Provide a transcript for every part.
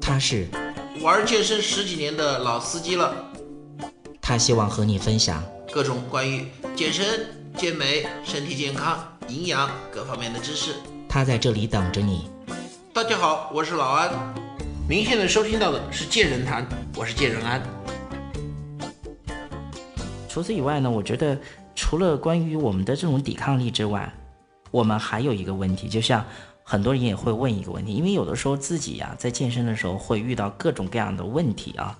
他是玩健身十几年的老司机了，他希望和你分享各种关于健身、健美、身体健康、营养各方面的知识。他在这里等着你。大家好，我是老安。您现在收听到的是健人谈，我是健人安。除此以外呢，我觉得除了关于我们的这种抵抗力之外，我们还有一个问题，就像很多人也会问一个问题，因为有的时候自己呀在健身的时候会遇到各种各样的问题啊，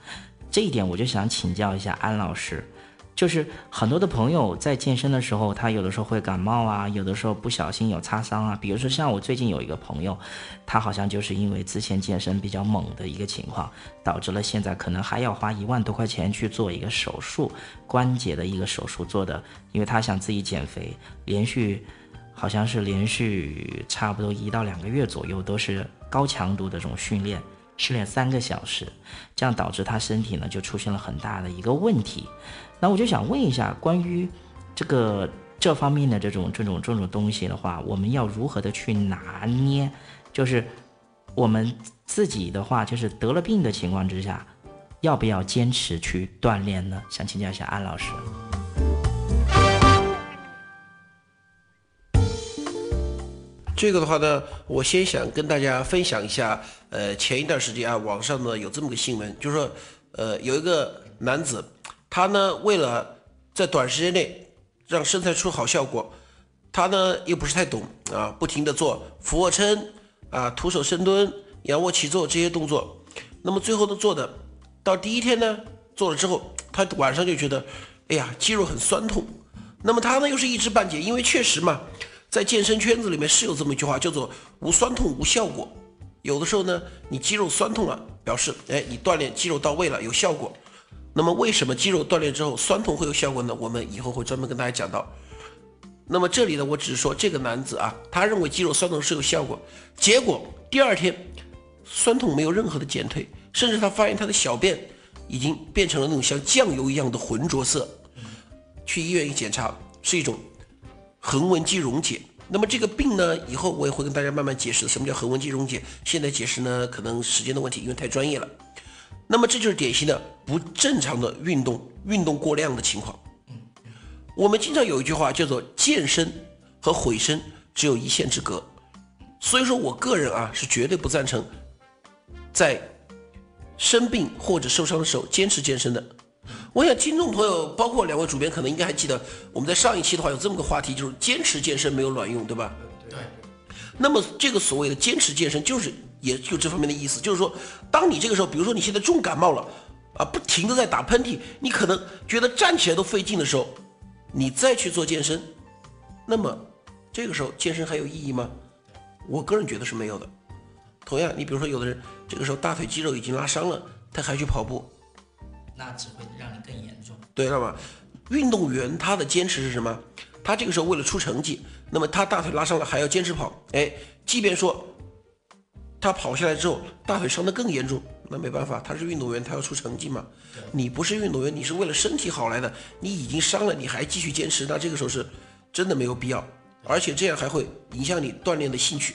这一点我就想请教一下安老师。就是很多的朋友在健身的时候，他有的时候会感冒啊，有的时候不小心有擦伤啊。比如说像我最近有一个朋友，他好像就是因为之前健身比较猛的一个情况，导致了现在可能还要花一万多块钱去做一个手术，关节的一个手术做的，因为他想自己减肥，连续好像是连续差不多一到两个月左右都是高强度的这种训练。失恋三个小时，这样导致他身体呢就出现了很大的一个问题。那我就想问一下，关于这个这方面的这种这种这种东西的话，我们要如何的去拿捏？就是我们自己的话，就是得了病的情况之下，要不要坚持去锻炼呢？想请教一下安老师。这个的话呢，我先想跟大家分享一下。呃，前一段时间啊，网上呢有这么个新闻，就是说，呃，有一个男子，他呢为了在短时间内让身材出好效果，他呢又不是太懂啊，不停的做俯卧撑啊、徒手深蹲、仰卧起坐这些动作，那么最后呢做的，到第一天呢做了之后，他晚上就觉得，哎呀，肌肉很酸痛，那么他呢又是一知半解，因为确实嘛。在健身圈子里面是有这么一句话，叫做“无酸痛无效果”。有的时候呢，你肌肉酸痛了，表示哎，你锻炼肌肉到位了，有效果。那么为什么肌肉锻炼之后酸痛会有效果呢？我们以后会专门跟大家讲到。那么这里呢，我只是说这个男子啊，他认为肌肉酸痛是有效果，结果第二天酸痛没有任何的减退，甚至他发现他的小便已经变成了那种像酱油一样的浑浊色。去医院一检查，是一种。横纹肌溶解，那么这个病呢，以后我也会跟大家慢慢解释什么叫横纹肌溶解。现在解释呢，可能时间的问题，因为太专业了。那么这就是典型的不正常的运动，运动过量的情况。我们经常有一句话叫做“健身和毁身只有一线之隔”，所以说我个人啊是绝对不赞成在生病或者受伤的时候坚持健身的。我想听众朋友，包括两位主编，可能应该还记得，我们在上一期的话有这么个话题，就是坚持健身没有卵用，对吧？对。那么这个所谓的坚持健身，就是也就这方面的意思，就是说，当你这个时候，比如说你现在重感冒了，啊，不停的在打喷嚏，你可能觉得站起来都费劲的时候，你再去做健身，那么这个时候健身还有意义吗？我个人觉得是没有的。同样，你比如说有的人这个时候大腿肌肉已经拉伤了，他还去跑步。那只会让你更严重。对了嘛，运动员他的坚持是什么？他这个时候为了出成绩，那么他大腿拉伤了还要坚持跑。哎，即便说他跑下来之后大腿伤得更严重，那没办法，他是运动员，他要出成绩嘛。你不是运动员，你是为了身体好来的，你已经伤了，你还继续坚持，那这个时候是真的没有必要，而且这样还会影响你锻炼的兴趣。